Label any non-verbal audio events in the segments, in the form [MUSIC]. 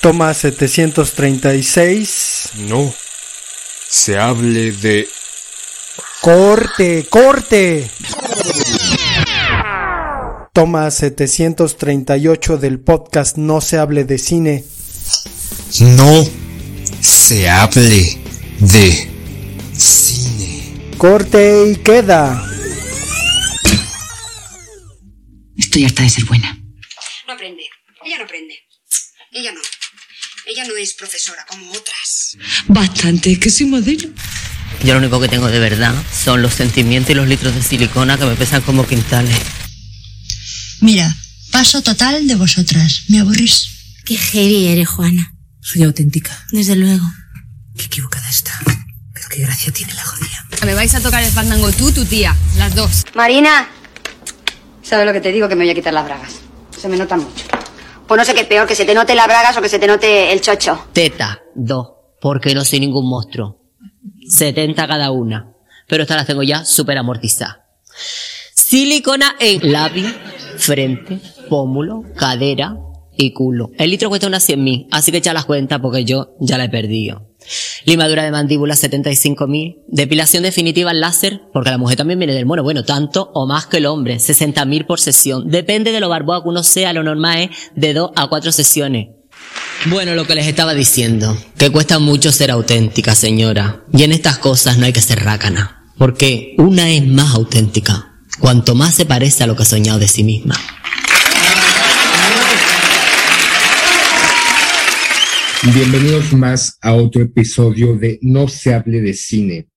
Toma 736. No. Se hable de... Corte, corte. Toma 738 del podcast No se hable de cine. No se hable de cine. Corte y queda. Estoy harta de ser buena. No aprende. Ella no aprende. Ella no. Ella no es profesora como otras. Bastante, que soy modelo. Yo lo único que tengo de verdad son los sentimientos y los litros de silicona que me pesan como quintales. Mira, paso total de vosotras. ¿Me aburrís? Qué heavy eres, Juana. Soy auténtica. Desde luego. Qué equivocada está. Pero qué gracia tiene la jodida. Me vais a tocar el fandango tú, tu tía. Las dos. Marina. ¿Sabes lo que te digo? Que me voy a quitar las bragas. Se me notan mucho. Pues no sé qué es peor, que se te note las bragas o que se te note el chocho. Teta, dos, porque no soy ningún monstruo. 70 cada una. Pero estas las tengo ya súper amortizadas. Silicona en labio, frente, pómulo, cadera y culo. El litro cuesta unas 100.000, así que echa las cuentas porque yo ya la he perdido. Limadura de mandíbula 75.000. Depilación definitiva en láser, porque la mujer también viene del mono. Bueno, tanto o más que el hombre. 60.000 por sesión. Depende de lo barboa que uno sea, lo normal es de 2 a 4 sesiones. Bueno, lo que les estaba diciendo, que cuesta mucho ser auténtica, señora. Y en estas cosas no hay que ser rácana. Porque una es más auténtica, cuanto más se parece a lo que ha soñado de sí misma. Bienvenidos más a otro episodio de No se hable de cine.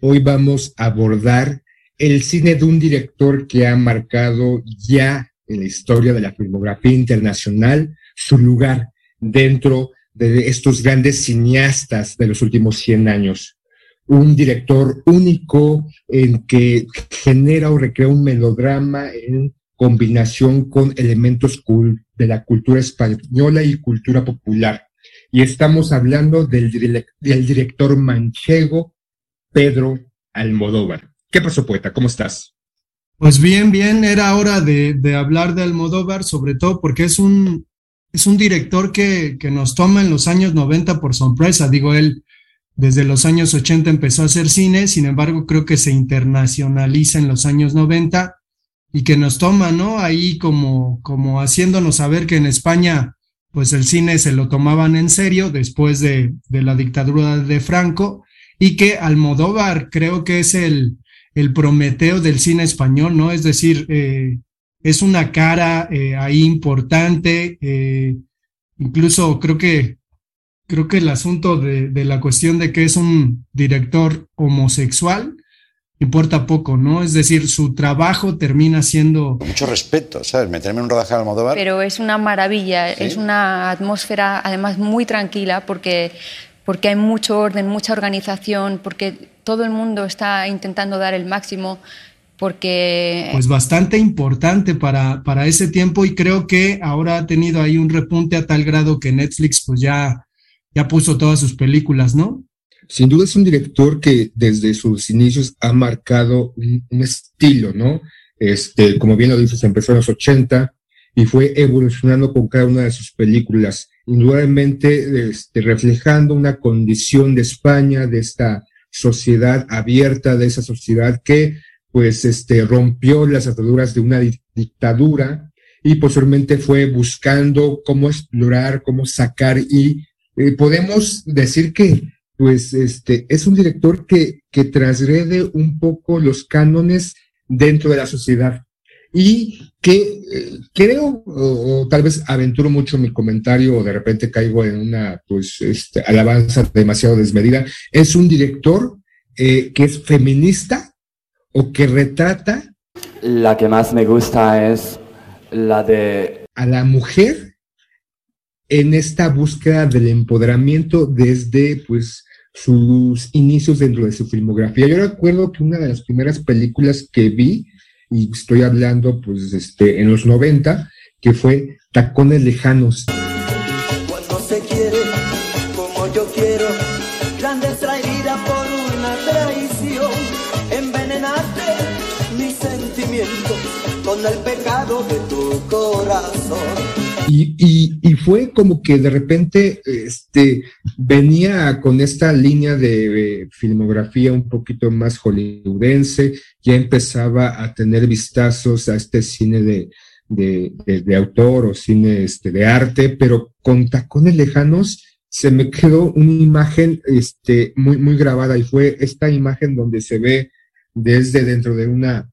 Hoy vamos a abordar el cine de un director que ha marcado ya en la historia de la filmografía internacional su lugar dentro de estos grandes cineastas de los últimos 100 años. Un director único en que genera o recrea un melodrama en combinación con elementos de la cultura española y cultura popular y estamos hablando del, director manchego Pedro Almodóvar. ¿Qué pasó, poeta? ¿Cómo estás? Pues bien, bien, era hora de, de, hablar de Almodóvar, sobre todo porque es un, es un director que, que nos toma en los años 90 por sorpresa. Digo, él desde los años 80 empezó a hacer cine, sin embargo, creo que se internacionaliza en los años 90 y que nos toma, ¿no? Ahí como, como haciéndonos saber que en España pues el cine se lo tomaban en serio después de, de la dictadura de Franco y que Almodóvar creo que es el, el prometeo del cine español, ¿no? Es decir, eh, es una cara eh, ahí importante, eh, incluso creo que, creo que el asunto de, de la cuestión de que es un director homosexual, importa poco, ¿no? Es decir, su trabajo termina siendo... Mucho respeto, ¿sabes? Meterme en un rodaje de Almodóvar... Pero es una maravilla, ¿Sí? es una atmósfera además muy tranquila porque, porque hay mucho orden, mucha organización, porque todo el mundo está intentando dar el máximo, porque... Pues bastante importante para, para ese tiempo y creo que ahora ha tenido ahí un repunte a tal grado que Netflix pues ya, ya puso todas sus películas, ¿no? Sin duda es un director que desde sus inicios ha marcado un, estilo, ¿no? Este, como bien lo dices, empezó en los 80 y fue evolucionando con cada una de sus películas, indudablemente este, reflejando una condición de España, de esta sociedad abierta, de esa sociedad que pues este, rompió las ataduras de una di dictadura y posteriormente fue buscando cómo explorar, cómo sacar y eh, podemos decir que pues este, es un director que, que transgrede un poco los cánones dentro de la sociedad y que eh, creo, o, o, tal vez aventuro mucho mi comentario o de repente caigo en una pues este, alabanza demasiado desmedida, es un director eh, que es feminista o que retrata. La que más me gusta es la de... A la mujer en esta búsqueda del empoderamiento desde pues sus inicios dentro de su filmografía. Yo recuerdo que una de las primeras películas que vi, y estoy hablando pues este, en los 90, que fue Tacones Lejanos. Cuando se quiere como yo quiero, clandestra herida por una traición, envenenaste mis sentimientos con el corazón. Y, fue como que de repente este, venía con esta línea de, filmografía un poquito más hollywoodense, ya empezaba a tener vistazos a este cine de, de, de, autor o cine este, de arte, pero con tacones lejanos se me quedó una imagen este, muy, muy grabada y fue esta imagen donde se ve desde dentro de una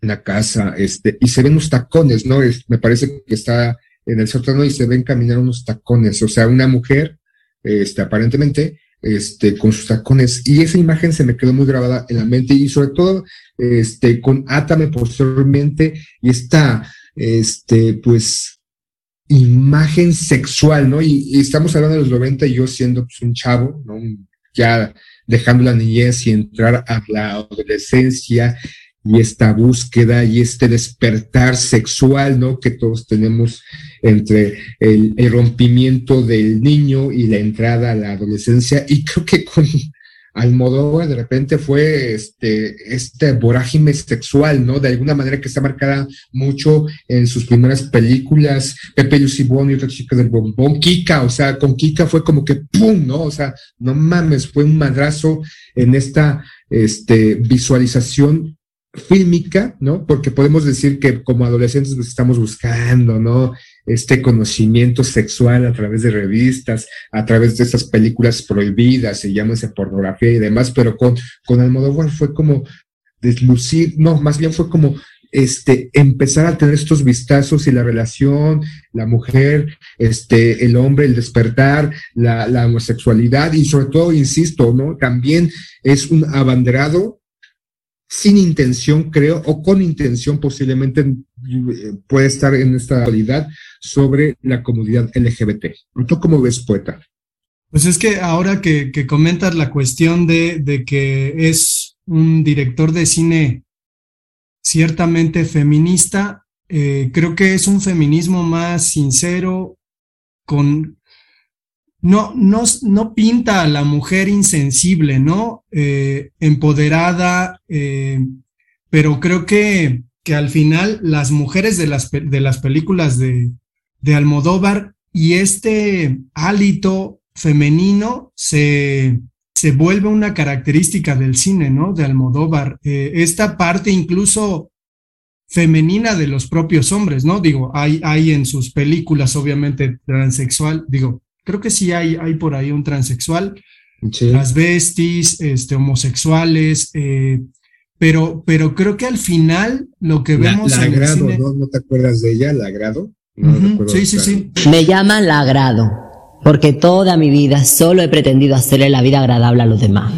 la casa, este, y se ven unos tacones, ¿no? Es, me parece que está en el sótano y se ven caminar unos tacones, o sea, una mujer, este, aparentemente, este, con sus tacones, y esa imagen se me quedó muy grabada en la mente, y sobre todo, este, con Átame posteriormente, y esta, este, pues, imagen sexual, ¿no? Y, estamos hablando de los 90 y yo siendo pues, un chavo, ¿no? Ya dejando la niñez y entrar a la adolescencia y esta búsqueda y este despertar sexual, ¿no? Que todos tenemos entre el, rompimiento del niño y la entrada a la adolescencia. Y creo que con Almodóvar de repente fue este, este vorágine sexual, ¿no? De alguna manera que está marcada mucho en sus primeras películas, Pepe Lucibón y otra chica del bombón, Kika, o sea, con Kika fue como que ¡pum! ¿no? O sea, no mames, fue un madrazo en esta este, visualización fílmica, ¿no? Porque podemos decir que como adolescentes nos estamos buscando, ¿no? Este conocimiento sexual a través de revistas, a través de estas películas prohibidas, se llama esa pornografía y demás, pero con, con Almodóvar fue como deslucir, no, más bien fue como este, empezar a tener estos vistazos y la relación, la mujer, este, el hombre, el despertar, la, la homosexualidad y sobre todo, insisto, ¿no? También es un abanderado sin intención, creo, o con intención posiblemente eh, puede estar en esta actualidad sobre la comunidad LGBT. ¿Tú cómo ves, poeta? Pues es que ahora que, comentas la cuestión de, de, que es un director de cine ciertamente feminista, eh, creo que es un feminismo más sincero, con, no, no, no pinta a la mujer insensible, ¿no? Eh, empoderada, eh, pero creo que, que al final las mujeres de las, de las películas de, de Almodóvar y este hálito femenino se, se vuelve una característica del cine, ¿no? De Almodóvar. Eh, esta parte incluso femenina de los propios hombres, ¿no? Digo, hay, hay en sus películas obviamente transexual, digo, creo que sí hay, hay por ahí un transexual, las besties, este, homosexuales, eh, pero, pero creo que al final lo que vemos la, Lagrado, ¿no? ¿no? te acuerdas de ella? Lagrado. No sí, sí, sí. Me llaman Lagrado, porque toda mi vida solo he pretendido hacerle la vida agradable a los demás.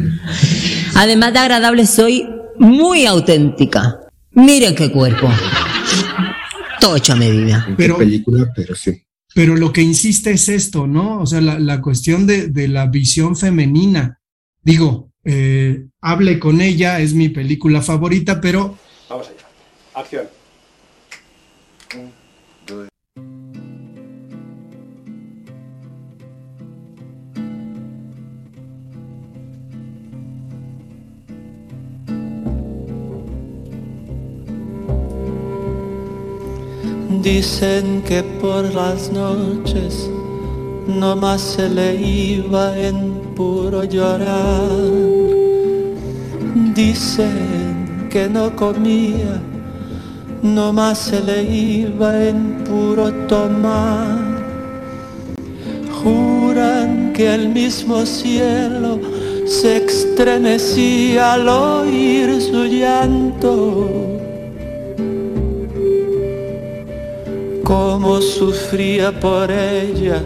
[LAUGHS] Además de agradable, soy muy auténtica. Miren qué cuerpo. Todo hecho a medida. Pero, película, pero sí. Pero lo que insiste es esto, ¿no? O sea, la, cuestión de, la visión femenina. Digo, eh, hable con ella, es mi película favorita, pero... Vamos allá. Acción. Dicen que por las noches no más se le iba en puro llorar. Dicen que no comía, no más se le iba en puro tomar. Juran que el mismo cielo se estremecía al oír su llanto cómo sufría por ella,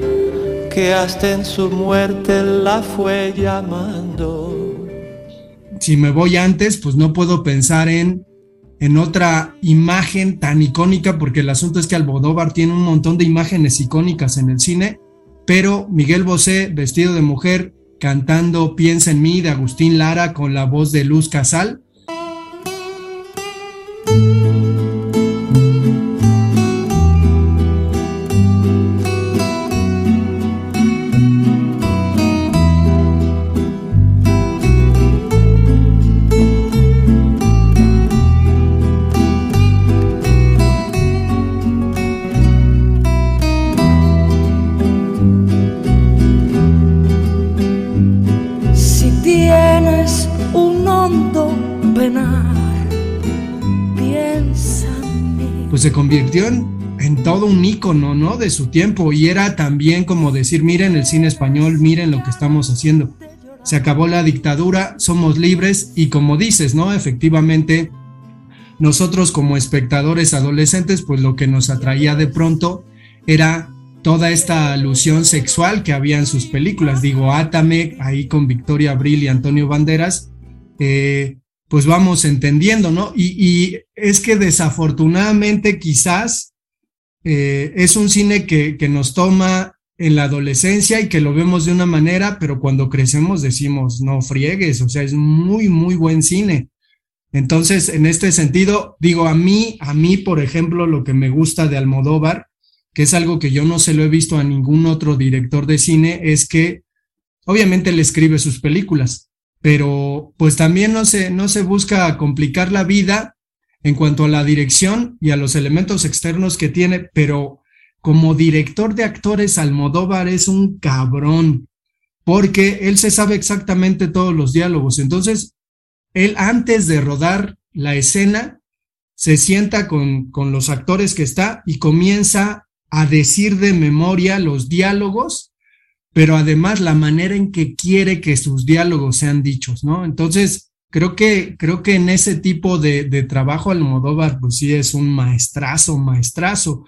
que hasta en su muerte la fue llamando. Si me voy antes, pues no puedo pensar en, en otra imagen tan icónica, porque el asunto es que Almodóvar tiene un montón de imágenes icónicas en el cine, pero Miguel Bosé, vestido de mujer, cantando Piensa en mí de Agustín Lara con la voz de Luz Casal, pues se convirtió en, en todo un ícono, ¿no? De su tiempo y era también como decir, miren el cine español, miren lo que estamos haciendo. Se acabó la dictadura, somos libres y como dices, ¿no? Efectivamente, nosotros como espectadores adolescentes, pues lo que nos atraía de pronto era toda esta alusión sexual que había en sus películas. Digo, Atame, ahí con Victoria Abril y Antonio Banderas, eh, pues vamos entendiendo, ¿no? Y, es que desafortunadamente quizás eh, es un cine que, que nos toma en la adolescencia y que lo vemos de una manera, pero cuando crecemos decimos, no friegues, o sea, es muy, muy buen cine. Entonces, en este sentido, digo, a mí, a mí, por ejemplo, lo que me gusta de Almodóvar, que es algo que yo no se lo he visto a ningún otro director de cine, es que obviamente le escribe sus películas, pero pues también no se, no se busca complicar la vida en cuanto a la dirección y a los elementos externos que tiene, pero como director de actores, Almodóvar es un cabrón, porque él se sabe exactamente todos los diálogos. Entonces, él antes de rodar la escena, se sienta con, con los actores que está y comienza a decir de memoria los diálogos, pero además la manera en que quiere que sus diálogos sean dichos, ¿no? Entonces, creo que, creo que en ese tipo de, de trabajo Almodóvar, pues sí es un maestrazo, maestrazo.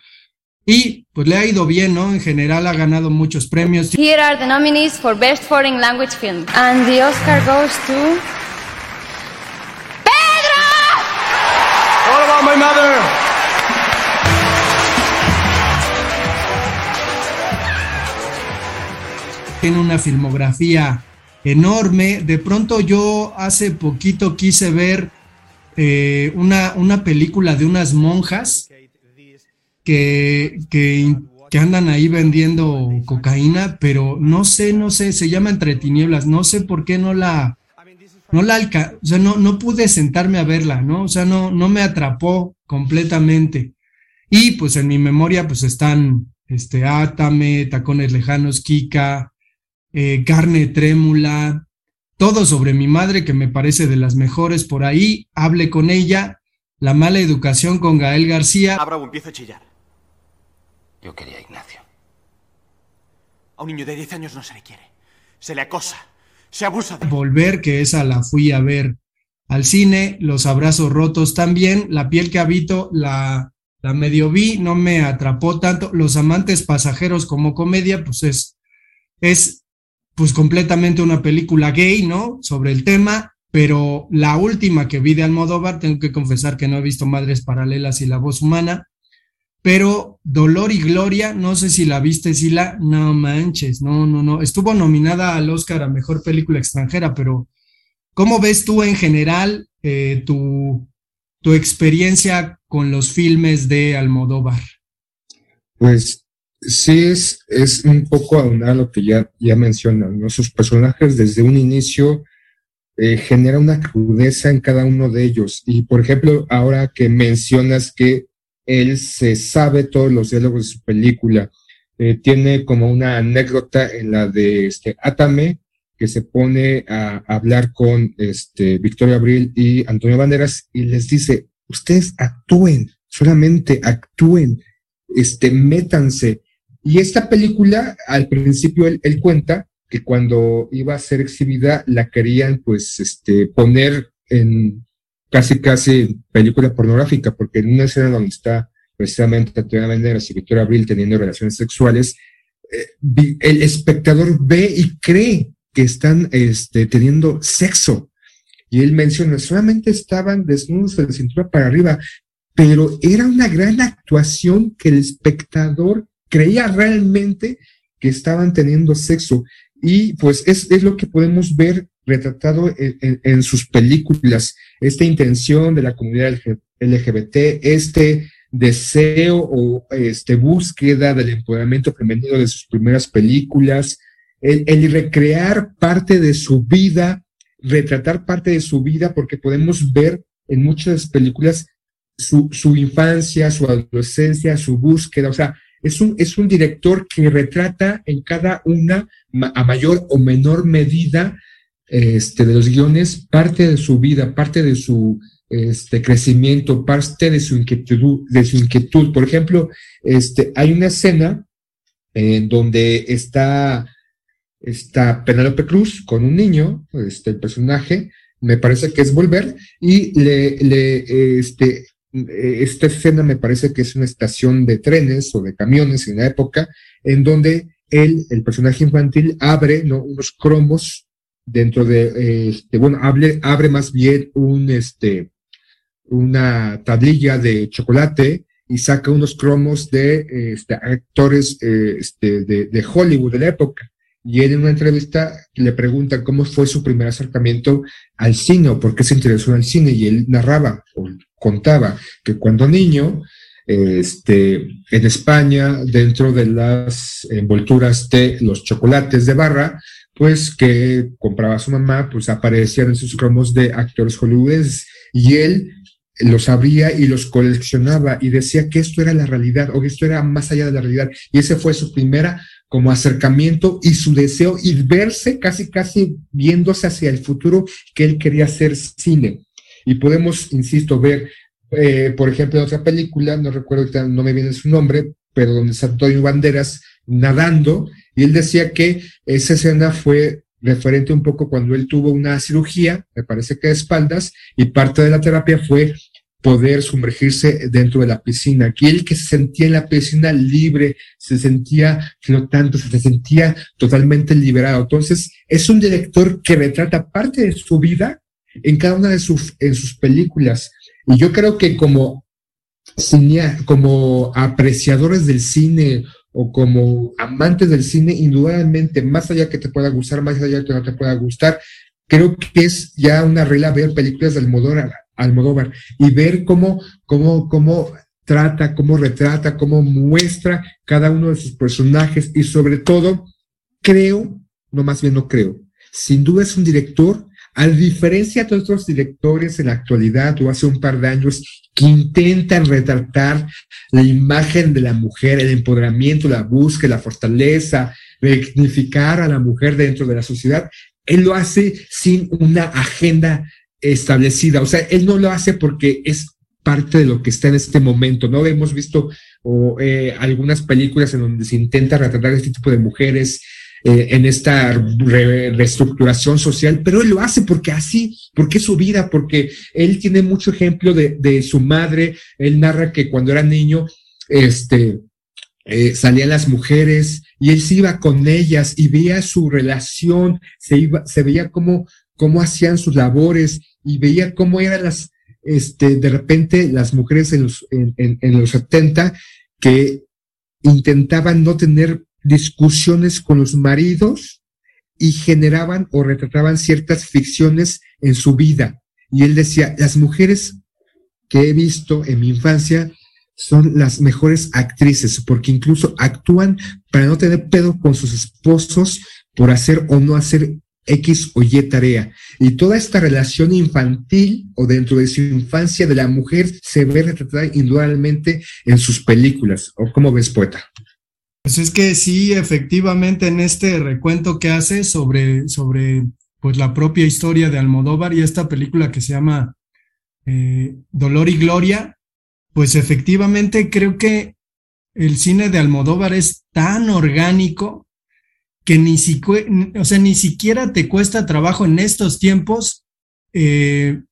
Y pues le ha ido bien, ¿no? En general ha ganado muchos premios. Here are the nominees for Best Foreign Language Film. And the Oscar goes to... Tiene una filmografía enorme. De pronto yo hace poquito quise ver eh, una, una película de unas monjas que, que, que, andan ahí vendiendo cocaína, pero no sé, no sé, se llama Entre Tinieblas, no sé por qué no la, no la alca o sea, no, no pude sentarme a verla, ¿no? O sea, no, no me atrapó completamente. Y pues en mi memoria pues están este, Átame, Tacones Lejanos, Kika, eh, Carne Trémula, todo sobre mi madre que me parece de las mejores por ahí, hable con ella, La mala educación con Gael García. Ah, bravo, empiezo a chillar. Yo quería a Ignacio. A un niño de 10 años no se le quiere. Se le acosa. Se abusa de... Volver, que esa la fui a ver al cine, Los Abrazos Rotos también, La piel que habito, la, la medio vi, no me atrapó tanto. Los Amantes Pasajeros como comedia, pues es, es pues completamente una película gay, ¿no? Sobre el tema, pero la última que vi de Almodóvar, tengo que confesar que no he visto Madres Paralelas y La Voz Humana, pero Dolor y Gloria, no sé si la viste, si la, no manches, no, no, no, estuvo nominada al Oscar a Mejor Película Extranjera, pero ¿cómo ves tú en general eh, tu, tu experiencia con los filmes de Almodóvar? Pues sí, es, es un poco aunar lo que ya, ya mencionan, ¿no? Sus personajes desde un inicio eh, genera una crudeza en cada uno de ellos. Y por ejemplo, ahora que mencionas que él se sabe todos los diálogos de su película. Eh, tiene como una anécdota en la de este Atame, que se pone a, hablar con este Victoria Abril y Antonio Banderas y les dice, ustedes actúen, solamente actúen, este, métanse. Y esta película, al principio él, cuenta que cuando iba a ser exhibida, la querían pues este, poner en casi, casi película pornográfica, porque en una escena donde está precisamente Antonio Banderas y Victoria Abril teniendo relaciones sexuales, eh, el espectador ve y cree que están este, teniendo sexo. Y él menciona, solamente estaban desnudos de la cintura para arriba, pero era una gran actuación que el espectador creía realmente que estaban teniendo sexo. Y pues es, es lo que podemos ver retratado en, sus películas, esta intención de la comunidad LGBT, este deseo o este búsqueda del empoderamiento femenino de sus primeras películas, el, recrear parte de su vida, retratar parte de su vida, porque podemos ver en muchas películas su, su infancia, su adolescencia, su búsqueda, o sea, es un, es un director que retrata en cada una, a mayor o menor medida, este, de los guiones parte de su vida, parte de su, este crecimiento, parte de su inquietud, de su inquietud. Por ejemplo, este, hay una escena en donde está, está Penélope Cruz con un niño, este, el personaje, me parece que es Volver, y le, le, este, esta escena me parece que es una estación de trenes o de camiones en la época, en donde él, el personaje infantil, abre ¿no? unos cromos dentro de, este, bueno, abre, abre más bien un, este, una tablilla de chocolate y saca unos cromos de este, actores eh, este, de, Hollywood de la época. Y él en una entrevista le pregunta cómo fue su primer acercamiento al cine o por qué se interesó en el cine. Y él narraba o contaba que cuando niño, este, en España, dentro de las envolturas de los chocolates de barra, pues que compraba su mamá, pues aparecían esos cromos de actores hollywoodenses. Y él los abría y los coleccionaba y decía que esto era la realidad o que esto era más allá de la realidad. Y ese fue su primera como acercamiento y su deseo y verse casi, casi viéndose hacia el futuro que él quería hacer cine. Y podemos, insisto, ver, eh, por ejemplo, en otra película, no recuerdo, no me viene su nombre, pero donde está Antonio Banderas nadando, y él decía que esa escena fue referente un poco cuando él tuvo una cirugía, me parece que de espaldas, y parte de la terapia fue poder sumergirse dentro de la piscina. Aquí él que se sentía en la piscina libre, se sentía flotando, se sentía totalmente liberado. Entonces, es un director que retrata parte de su vida en cada una de sus, en sus películas. Y yo creo que como, como apreciadores del cine o como amantes del cine, indudablemente, más allá que te pueda gustar, más allá que no te pueda gustar, creo que es ya una regla ver películas del Almodóvar, Almodóvar y ver cómo, cómo, cómo trata, cómo retrata, cómo muestra cada uno de sus personajes y sobre todo, creo, no más bien no creo, sin duda es un director a diferencia de otros directores en la actualidad o hace un par de años que intentan retratar la imagen de la mujer, el empoderamiento, la búsqueda, la fortaleza, dignificar a la mujer dentro de la sociedad, él lo hace sin una agenda establecida. O sea, él no lo hace porque es parte de lo que está en este momento, ¿no? Hemos visto eh, algunas películas en donde se intenta retratar este tipo de mujeres eh, en esta reestructuración social, pero él lo hace porque así, porque es su vida, porque él tiene mucho ejemplo de, su madre, él narra que cuando era niño, este, eh, salían las mujeres y él se iba con ellas y veía su relación, se, iba, se veía cómo, cómo hacían sus labores y veía cómo eran las, este, de repente las mujeres en los, en, en los 70 que intentaban no tener discusiones con los maridos y generaban o retrataban ciertas ficciones en su vida. Y él decía, las mujeres que he visto en mi infancia son las mejores actrices, porque incluso actúan para no tener pedo con sus esposos por hacer o no hacer X o Y tarea. Y toda esta relación infantil o dentro de su infancia de la mujer se ve retratada indudablemente en sus películas. ¿O cómo ves, poeta? Pues es que sí, efectivamente, en este recuento que hace sobre, sobre pues la propia historia de Almodóvar y esta película que se llama eh, Dolor y Gloria, pues efectivamente creo que el cine de Almodóvar es tan orgánico que ni, o sea, ni siquiera te cuesta trabajo en estos tiempos eh,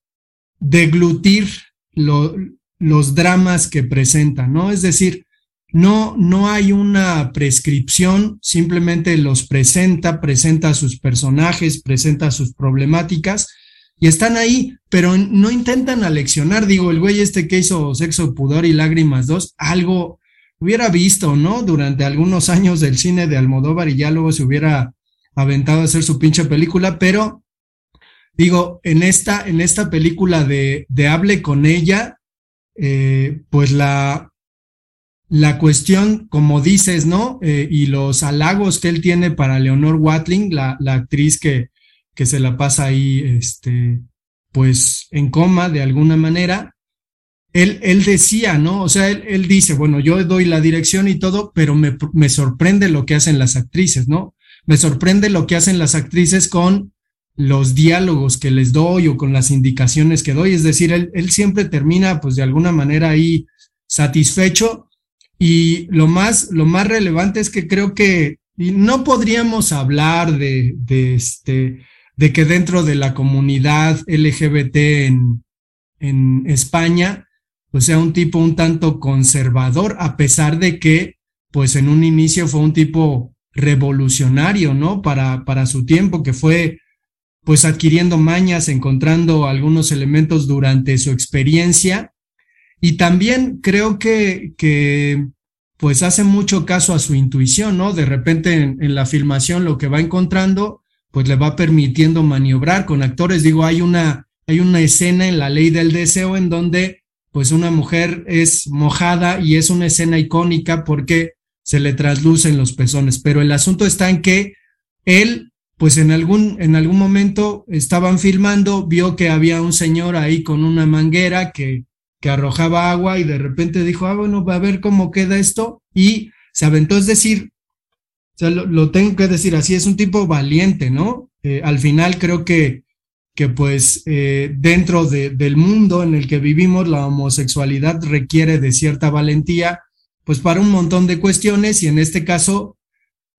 deglutir los dramas que presenta, ¿no? Es decir, no, no hay una prescripción, simplemente los presenta, presenta sus personajes, presenta sus problemáticas y están ahí, pero no intentan aleccionar. Digo, el güey este que hizo Sexo, Pudor y Lágrimas 2, algo hubiera visto, ¿no? Durante algunos años del cine de Almodóvar y ya luego se hubiera aventado a hacer su pinche película, pero digo, en esta, en esta película de, de Hable con ella, eh, pues la, la cuestión, como dices, ¿no? Eh, y los halagos que él tiene para Leonor Watling, la, la actriz que, que, se la pasa ahí, este, pues en coma de alguna manera. Él, él decía, ¿no? O sea, él, él, dice, bueno, yo doy la dirección y todo, pero me, me sorprende lo que hacen las actrices, ¿no? Me sorprende lo que hacen las actrices con los diálogos que les doy o con las indicaciones que doy. Es decir, él, él siempre termina pues de alguna manera ahí satisfecho y lo más, lo más relevante es que creo que no podríamos hablar de, de, este, de que dentro de la comunidad LGBT en, en España, pues sea un tipo un tanto conservador, a pesar de que, pues en un inicio fue un tipo revolucionario, ¿no? Para, para su tiempo, que fue pues adquiriendo mañas, encontrando algunos elementos durante su experiencia. Y también creo que, pues hace mucho caso a su intuición, ¿no? De repente en, en, la filmación lo que va encontrando, pues le va permitiendo maniobrar con actores. Digo, hay una, hay una escena en la ley del deseo en donde pues una mujer es mojada y es una escena icónica porque se le traslucen los pezones, pero el asunto está en que él, pues en algún, en algún momento estaban filmando, vio que había un señor ahí con una manguera que, que arrojaba agua y de repente dijo, ah, bueno, va a ver cómo queda esto y se aventó, es decir, lo, tengo que decir así, es un tipo valiente, ¿no? Eh, al final creo que, que pues eh, dentro de, del mundo en el que vivimos, la homosexualidad requiere de cierta valentía pues para un montón de cuestiones y en este caso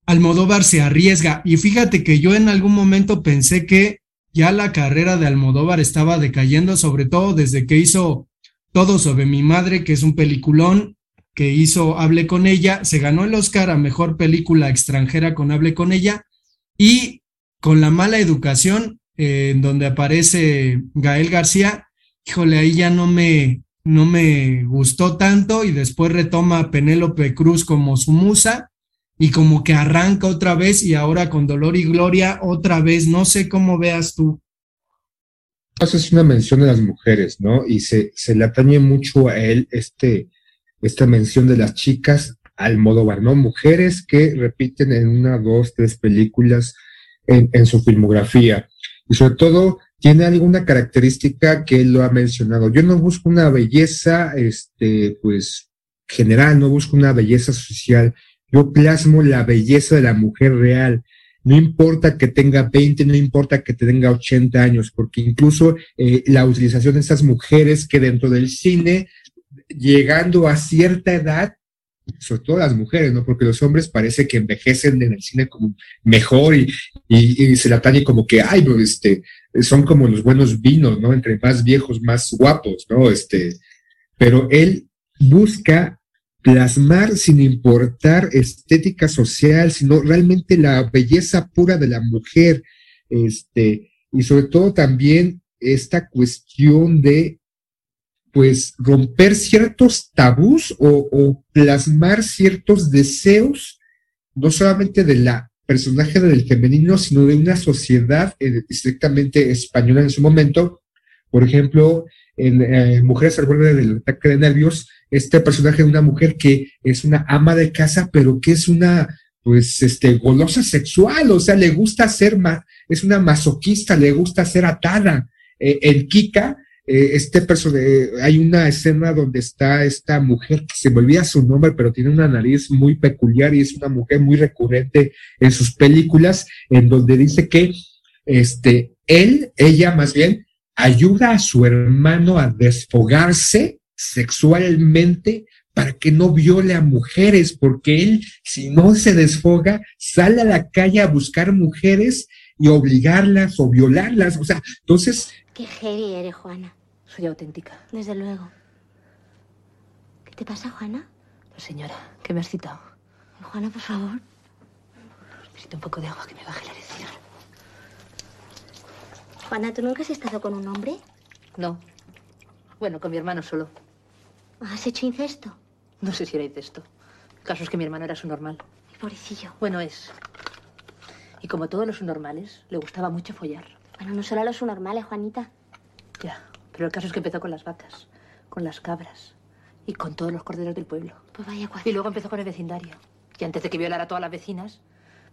Almodóvar se arriesga. Y fíjate que yo en algún momento pensé que ya la carrera de Almodóvar estaba decayendo, sobre todo desde que hizo Todo sobre mi madre, que es un peliculón que hizo Hable con ella, se ganó el Oscar a Mejor Película Extranjera con Hable con ella. Y con La Mala Educación, eh, donde aparece Gael García, híjole, ahí ya no me, no me gustó tanto. Y después retoma a Penélope Cruz como su musa y como que arranca otra vez. Y ahora con dolor y gloria otra vez, no sé cómo veas tú. Es una mención de las mujeres, ¿no? Y se, se le atañe mucho a él este, esta mención de las chicas al modo bar, ¿no? Mujeres que repiten en una, dos, tres películas en, en su filmografía. Y sobre todo tiene alguna característica que él lo ha mencionado. Yo no busco una belleza, este, pues, general, no busco una belleza social. Yo plasmo la belleza de la mujer real. No importa que tenga 20, no importa que tenga 80 años, porque incluso eh, la utilización de esas mujeres que dentro del cine, llegando a cierta edad, sobre todo las mujeres, ¿no? Porque los hombres parece que envejecen en el cine como mejor y, y, se la tañe como que, ay, no, este, son como los buenos vinos, ¿no? Entre más viejos, más guapos, ¿no? Este, pero él busca plasmar sin importar estética social, sino realmente la belleza pura de la mujer, este, y sobre todo también esta cuestión de pues romper ciertos tabús o, plasmar ciertos deseos, no solamente de la personaje del femenino, sino de una sociedad eh, estrictamente española en su momento. Por ejemplo, en eh, Mujeres al borde del ataque de nervios, este personaje de una mujer que es una ama de casa, pero que es una, pues, este, golosa sexual, o sea, le gusta ser, ma es una masoquista, le gusta ser atada. Eh, en Kika, eh, este personaje, hay una escena donde está esta mujer que se me olvida su nombre, pero tiene una nariz muy peculiar y es una mujer muy recurrente en sus películas, en donde dice que este, él, ella más bien, ayuda a su hermano a desfogarse sexualmente para que no viole a mujeres, porque él, si no se desfoga, sale a la calle a buscar mujeres y obligarlas o violarlas. O sea, entonces... Qué heavy eres, Juana. Soy auténtica. Desde luego. ¿Qué te pasa, Juana? No, señora, que me has citado. Juana, por favor. Necesito un poco de agua que me baje la erección. Juana, ¿tú nunca has estado con un hombre? No. Bueno, con mi hermano solo. ¿Has hecho incesto? No sé si era incesto. El caso es que mi hermano era su normal. Pobrecillo. Bueno, es. Y como todos los normales, le gustaba mucho follar. Bueno, no solo a los normales, Juanita. Ya. Pero el caso es que empezó con las vacas, con las cabras y con todos los corderos del pueblo. Pues vaya cuadro. Y luego empezó con el vecindario. Y antes de que violara a todas las vecinas,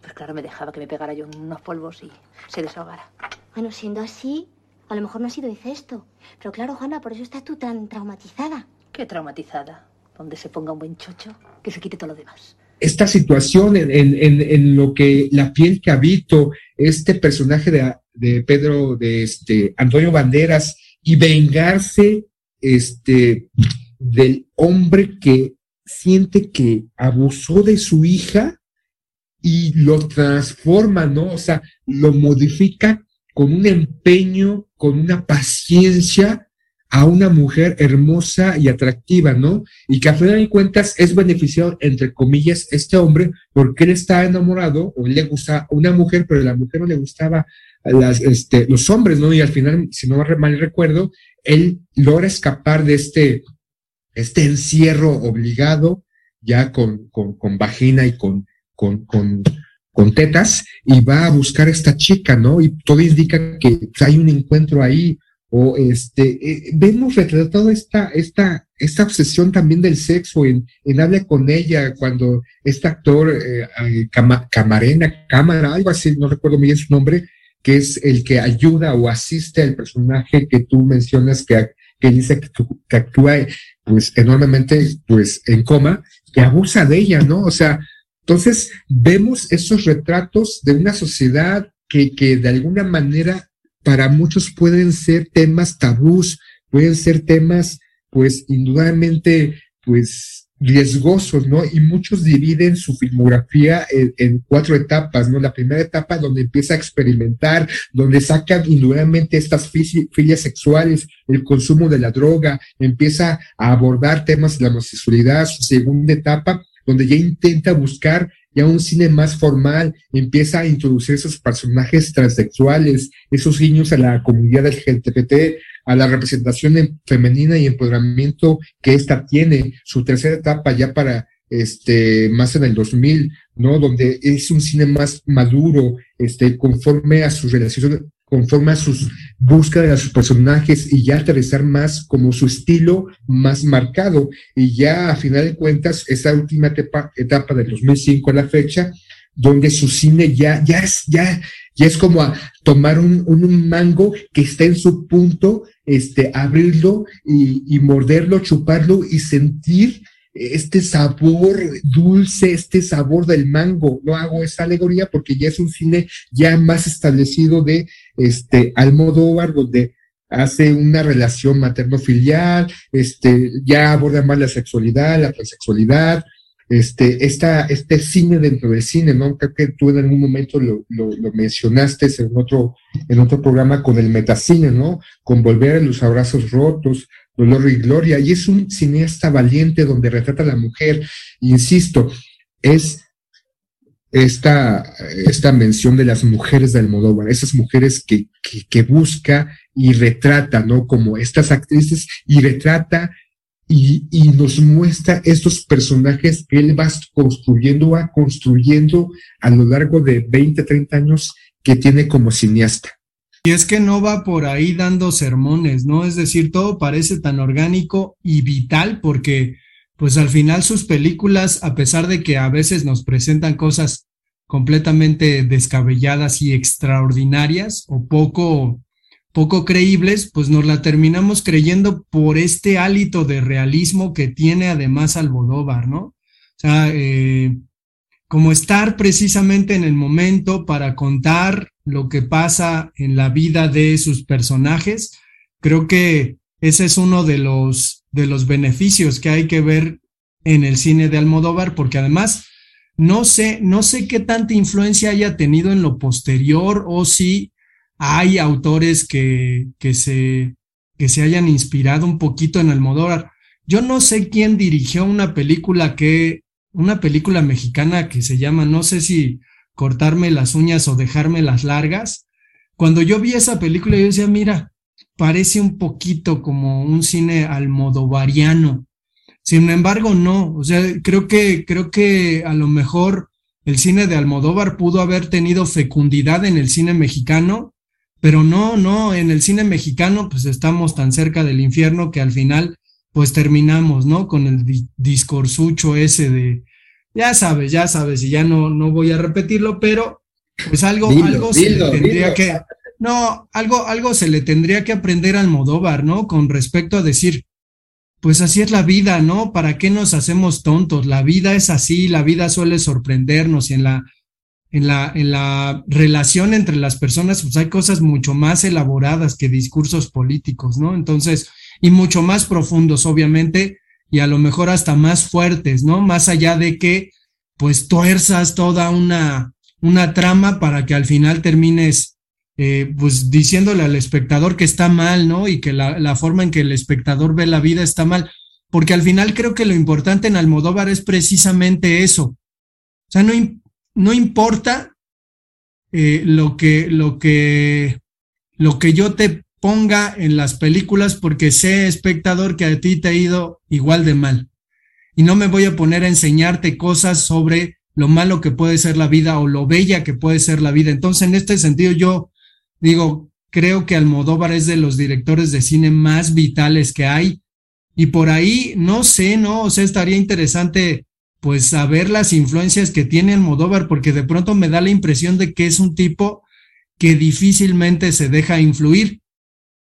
pues claro, me dejaba que me pegara yo unos polvos y se desahogara. Bueno, siendo así, a lo mejor no ha sido incesto. Pero claro, Juana, por eso estás tú tan traumatizada. ¿Qué traumatizada? Donde se ponga un buen chocho, que se quite todo lo demás. Esta situación en, en, en, lo que la piel que habito, este personaje de de Pedro, de este Antonio Banderas y vengarse este del hombre que siente que abusó de su hija y lo transforma, ¿no? O sea, lo modifica con un empeño, con una paciencia a una mujer hermosa y atractiva, ¿no? Y que a final de cuentas es beneficiado, entre comillas, este hombre, porque él está enamorado o le gusta una mujer, pero a la mujer no le gustaba este, los hombres, ¿no? Y al final, si no mal recuerdo, él logra escapar de este, este encierro obligado, ya con, con, con vagina y con, con, con, con tetas, y va a buscar a esta chica, ¿no? Y todo indica que hay un encuentro ahí, o este, eh, vemos retratado esta, esta, esta obsesión también del sexo en, en Habla con ella, cuando este actor, eh, Camarena, Cámara, algo así, no recuerdo bien su nombre, que es el que ayuda o asiste al personaje que tú mencionas que, que dice que, que actúa pues enormemente pues en coma, que abusa de ella, ¿no? O sea, entonces vemos esos retratos de una sociedad que, que de alguna manera para muchos pueden ser temas tabús, pueden ser temas, pues, indudablemente, pues, riesgosos, ¿no? Y muchos dividen su filmografía en, cuatro etapas, ¿no? La primera etapa donde empieza a experimentar, donde sacan indudablemente estas filias sexuales, el consumo de la droga, empieza a abordar temas de la homosexualidad, su segunda etapa, donde ya intenta buscar ya un cine más formal, empieza a introducir esos personajes transexuales, esos guiños a la comunidad LGBT, a la representación femenina y empoderamiento que ésta tiene, su tercera etapa ya para este, más en el 2000, ¿no? Donde es un cine más maduro, este, conforme a sus relaciones, conforme a sus búsquedas de sus personajes y ya aterrizar más como su estilo más marcado. Y ya a final de cuentas, esa última etapa, etapa del 2005 a la fecha, donde su cine ya, ya es, ya, ya es como a tomar un, un, mango que está en su punto, este, abrirlo y, y morderlo, chuparlo y sentir este sabor dulce, este sabor del mango. No hago esa alegoría porque ya es un cine ya más establecido de este Almodóvar, donde hace una relación materno-filial, este, ya aborda más la sexualidad, la transexualidad, este, esta, este cine dentro del cine, ¿no? Creo que tú en algún momento lo, lo, mencionaste en otro, en otro programa con el metacine, ¿no? Con volver a los abrazos rotos, dolor y gloria, y es un cineasta valiente donde retrata a la mujer, insisto, es esta, esta mención de las mujeres de Almodóvar, esas mujeres que, que, busca y retrata, ¿no? Como estas actrices y retrata y, y, nos muestra estos personajes que él va construyendo, va construyendo a lo largo de 20, 30 años que tiene como cineasta. Y es que no va por ahí dando sermones, ¿no? Es decir, todo parece tan orgánico y vital porque, pues al final sus películas, a pesar de que a veces nos presentan cosas completamente descabelladas y extraordinarias o poco poco creíbles, pues nos la terminamos creyendo por este hálito de realismo que tiene además Almodóvar, ¿no? O sea, eh, como estar precisamente en el momento para contar lo que pasa en la vida de sus personajes, creo que ese es uno de los, de los beneficios que hay que ver en el cine de Almodóvar, porque además no sé, no sé qué tanta influencia haya tenido en lo posterior o si hay autores que, que, se, que se hayan inspirado un poquito en Almodóvar. Yo no sé quién dirigió una película que, una película mexicana que se llama, no sé si cortarme las uñas o dejarme las largas. Cuando yo vi esa película, yo decía, mira, parece un poquito como un cine almodovariano. Sin embargo, no. O sea, creo que, creo que a lo mejor el cine de Almodóvar pudo haber tenido fecundidad en el cine mexicano pero no, no, en el cine mexicano pues estamos tan cerca del infierno que al final pues terminamos, ¿no? Con el discursucho ese de, ya sabes, ya sabes, y ya no, no voy a repetirlo, pero pues algo, algo se le tendría que, no, algo, algo se le tendría que aprender al Modóvar, ¿no? Con respecto a decir, pues así es la vida, ¿no? ¿Para qué nos hacemos tontos? La vida es así, la vida suele sorprendernos y en la en la, en la relación entre las personas, pues hay cosas mucho más elaboradas que discursos políticos, ¿no? Entonces, y mucho más profundos, obviamente, y a lo mejor hasta más fuertes, ¿no? Más allá de que, pues, tuerzas toda una, una trama para que al final termines, eh, pues, diciéndole al espectador que está mal, ¿no? Y que la, la forma en que el espectador ve la vida está mal. Porque al final creo que lo importante en Almodóvar es precisamente eso. O sea, no, no importa eh, lo, que, lo, que, lo que yo te ponga en las películas porque sé, espectador, que a ti te ha ido igual de mal. Y no me voy a poner a enseñarte cosas sobre lo malo que puede ser la vida o lo bella que puede ser la vida. Entonces, en este sentido, yo digo, creo que Almodóvar es de los directores de cine más vitales que hay. Y por ahí, no sé, ¿no? O sea, estaría interesante pues saber las influencias que tiene Almodóvar, porque de pronto me da la impresión de que es un tipo que difícilmente se deja influir.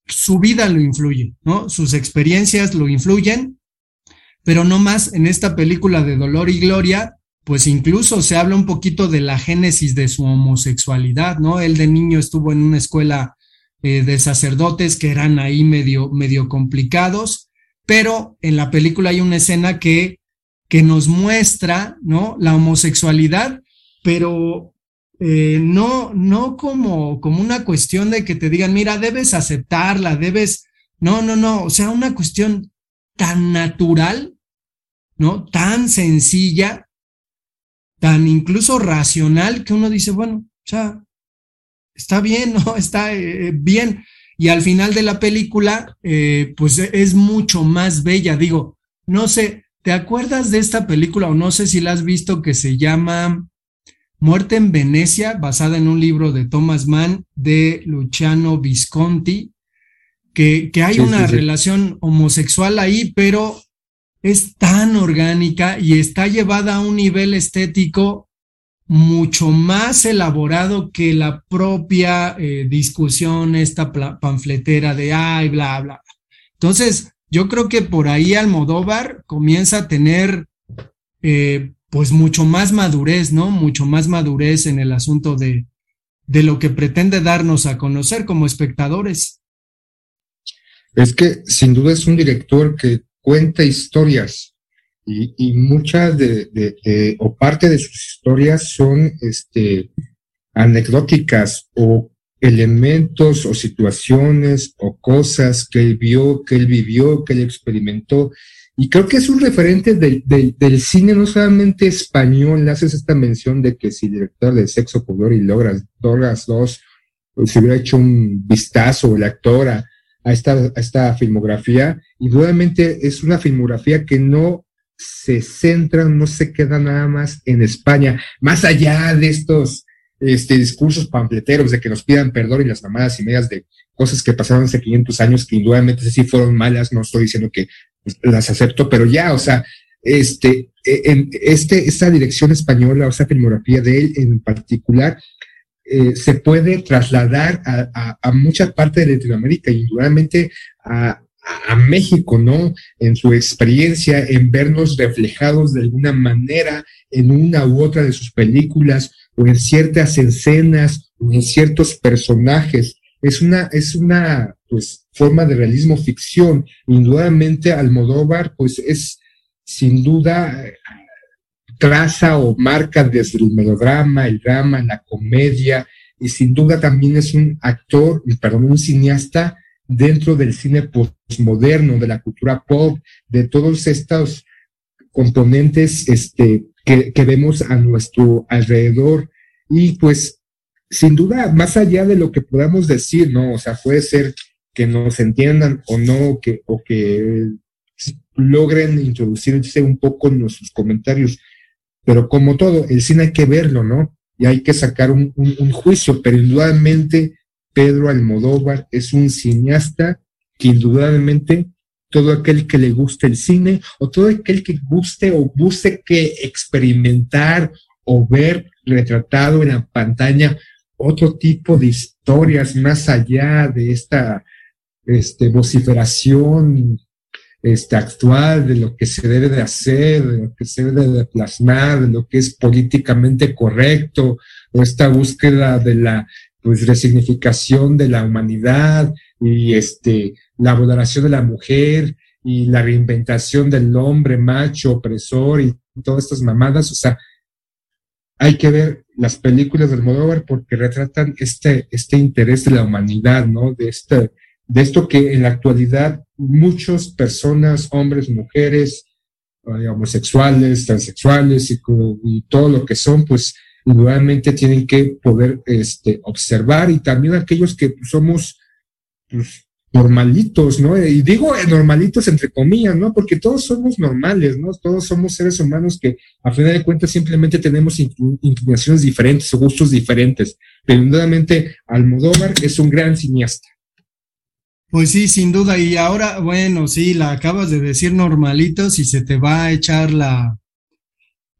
Su vida lo influye, ¿no? Sus experiencias lo influyen, pero no más en esta película de Dolor y Gloria, pues incluso se habla un poquito de la génesis de su homosexualidad, ¿no? Él de niño estuvo en una escuela eh, de sacerdotes que eran ahí medio, medio complicados, pero en la película hay una escena que que nos muestra, ¿no? La homosexualidad, pero eh, no, no como, como una cuestión de que te digan, mira, debes aceptarla, debes, no, no, no, o sea, una cuestión tan natural, ¿no? Tan sencilla, tan incluso racional que uno dice, bueno, o sea, está bien, [LAUGHS] ¿no? Está eh, bien. Y al final de la película, eh, pues es mucho más bella. Digo, no sé, ¿Te acuerdas de esta película o no sé si la has visto que se llama Muerte en Venecia, basada en un libro de Thomas Mann de Luciano Visconti, que, que hay una relación homosexual ahí, pero es tan orgánica y está llevada a un nivel estético mucho más elaborado que la propia eh, discusión, esta panfletera de ay, bla, bla. Entonces, yo creo que por ahí Almodóvar comienza a tener eh, pues mucho más madurez, ¿no? Mucho más madurez en el asunto de, de lo que pretende darnos a conocer como espectadores. Es que sin duda es un director que cuenta historias y, y muchas de, o parte de sus historias son este, anecdóticas o elementos o situaciones o cosas que él vio, que él vivió, que él experimentó. Y creo que es un referente del, del, cine no solamente español, haces esta mención de que si el director de Sexo, Pudor y Logras, Drogas 2 pues, se hubiera hecho un vistazo, el actor, a, esta, esta filmografía, y nuevamente es una filmografía que no se centra, no se queda nada más en España, más allá de estos este, discursos pamfleteros de que nos pidan perdón y las mamadas y medias de cosas que pasaron hace 500 años que indudablemente sí fueron malas, no estoy diciendo que pues, las acepto, pero ya, o sea, este, e, en este, esta dirección española o esa filmografía de él en particular, eh, se puede trasladar a, a, mucha parte de Latinoamérica, indudablemente a, a México, ¿no? En su experiencia, en vernos reflejados de alguna manera en una u otra de sus películas o en ciertas escenas o en ciertos personajes. Es una, es una pues, forma de realismo ficción. Indudablemente Almodóvar, pues es sin duda traza o marca desde el melodrama, el drama, la comedia, y sin duda también es un actor, perdón, un cineasta dentro del cine postmoderno, de la cultura pop, de todos estos componentes este, que, que vemos a nuestro alrededor. Y pues, sin duda, más allá de lo que podamos decir, ¿no? O sea, puede ser que nos entiendan o no, que, o que logren introducirse un poco en nuestros comentarios. Pero como todo, el cine hay que verlo, ¿no? Y hay que sacar un, un, juicio, pero indudablemente Pedro Almodóvar es un cineasta que indudablemente todo aquel que le guste el cine o todo aquel que guste o busque que experimentar o ver retratado en la pantalla otro tipo de historias más allá de esta este, vociferación este, actual, de lo que se debe de hacer, de lo que se debe de plasmar, de lo que es políticamente correcto, o esta búsqueda de la pues, resignificación de la humanidad y este, la valoración de la mujer y la reinventación del hombre macho, opresor y todas estas mamadas, o sea, hay que ver las películas del Modóvar porque retratan este, este interés de la humanidad, ¿no? De, este, de esto que en la actualidad muchas personas, hombres, mujeres, eh, homosexuales, transexuales y, todo lo que son, pues indudablemente tienen que poder este, observar y también aquellos que somos pues, normalitos, ¿no? Y digo eh, normalitos entre comillas, ¿no? Porque todos somos normales, ¿no? Todos somos seres humanos que a final de cuentas simplemente tenemos inclinaciones diferentes o gustos diferentes. Pero indudablemente Almodóvar es un gran cineasta. Pues sí, sin duda. Y ahora, bueno, sí, la acabas de decir normalitos y se te va a echar la,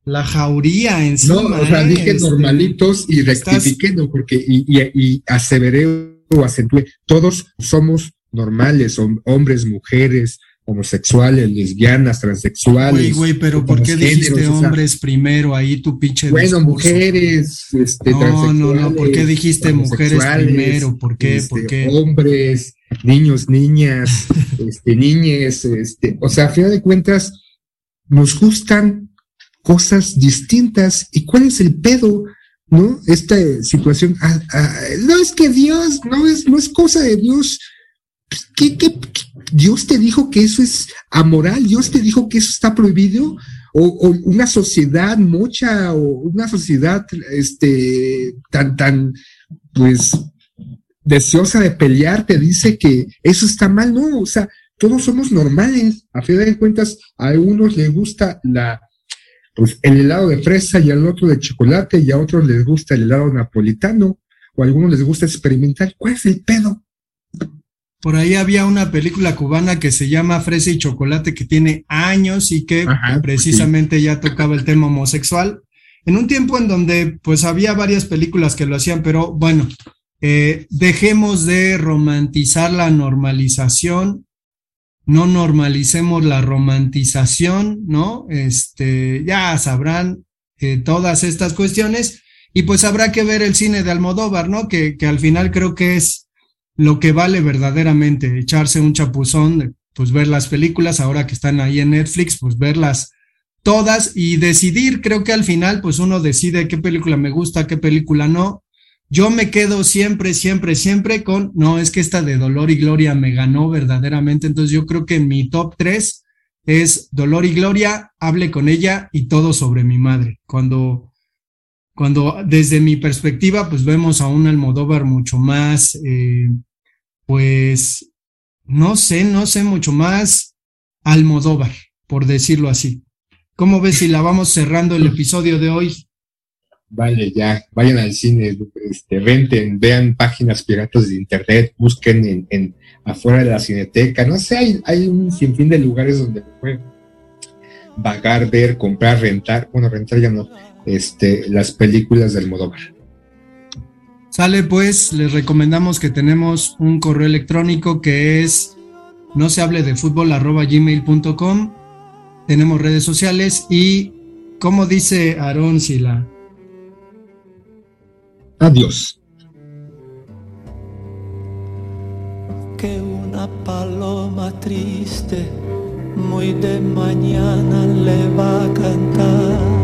la jauría encima. No, o sea, ¿eh? dije Este, normalitos y rectifiqué, ¿no? Porque, y, y, y aseveré o acentué, todos somos normales, hom- hombres, mujeres, homosexuales, lesbianas, transexuales. Güey, güey, pero ¿por qué dijiste o sea, hombres primero ahí tu pinche Bueno, discurso? mujeres, este, No, no, no, ¿por qué dijiste mujeres primero? ¿Por qué? ¿Por este, qué? Hombres, niños, niñas, [LAUGHS] este, niñes, este, o sea, a final de cuentas, nos gustan cosas distintas. ¿Y cuál es el pedo? ¿No? Esta situación, ah, ah, no es que Dios, no es, no es cosa de Dios. Pues, ¿Qué, qué, qué? Dios te dijo que eso es amoral, Dios te dijo que eso está prohibido, o, una sociedad mocha, o una sociedad este, tan, tan, pues, deseosa de pelear, te dice que eso está mal, no, o sea, todos somos normales, a fin de cuentas, a unos les gusta la, pues, el helado de fresa y al otro de chocolate, y a otros les gusta el helado napolitano, o a algunos les gusta experimentar, ¿cuál es el pedo? Por ahí había una película cubana que se llama Fresa y Chocolate que tiene años y que precisamente ya tocaba el tema homosexual. En un tiempo en donde pues había varias películas que lo hacían, pero bueno, eh, dejemos de romantizar la normalización, no normalicemos la romantización, ¿no? Este, ya sabrán eh, todas estas cuestiones y pues habrá que ver el cine de Almodóvar, ¿no? Que, que al final creo que es lo que vale verdaderamente, echarse un chapuzón, pues ver las películas, ahora que están ahí en Netflix, pues verlas todas y decidir, creo que al final, pues uno decide qué película me gusta, qué película no. Yo me quedo siempre, siempre, siempre con, no, es que esta de Dolor y Gloria me ganó verdaderamente, entonces yo creo que mi top 3 es Dolor y Gloria, hable con ella y todo sobre mi madre. Cuando cuando desde mi perspectiva, pues vemos a un Almodóvar mucho más, eh, pues, no sé, no sé, mucho más Almodóvar, por decirlo así. ¿Cómo ves si la vamos cerrando el episodio de hoy? Vale, ya, vayan al cine, este, renten, vean páginas piratas de internet, busquen en, afuera de la cineteca, no sé, hay, hay un sinfín de lugares donde pueden vagar, ver, comprar, rentar, bueno, rentar ya no, este, las películas del Almodóvar. Sale pues, les recomendamos que tenemos un correo electrónico que es no se hable de fútbol arroba gmail.com. Tenemos redes sociales y, como dice Aarón Sila, Adiós. que una paloma triste muy de mañana le va a cantar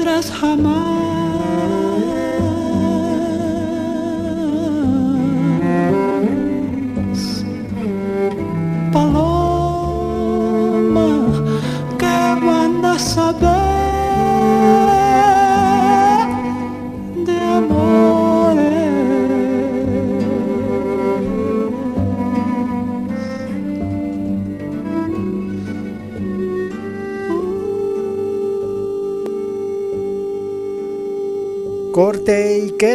Podrás jamás.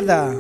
Corte y queda.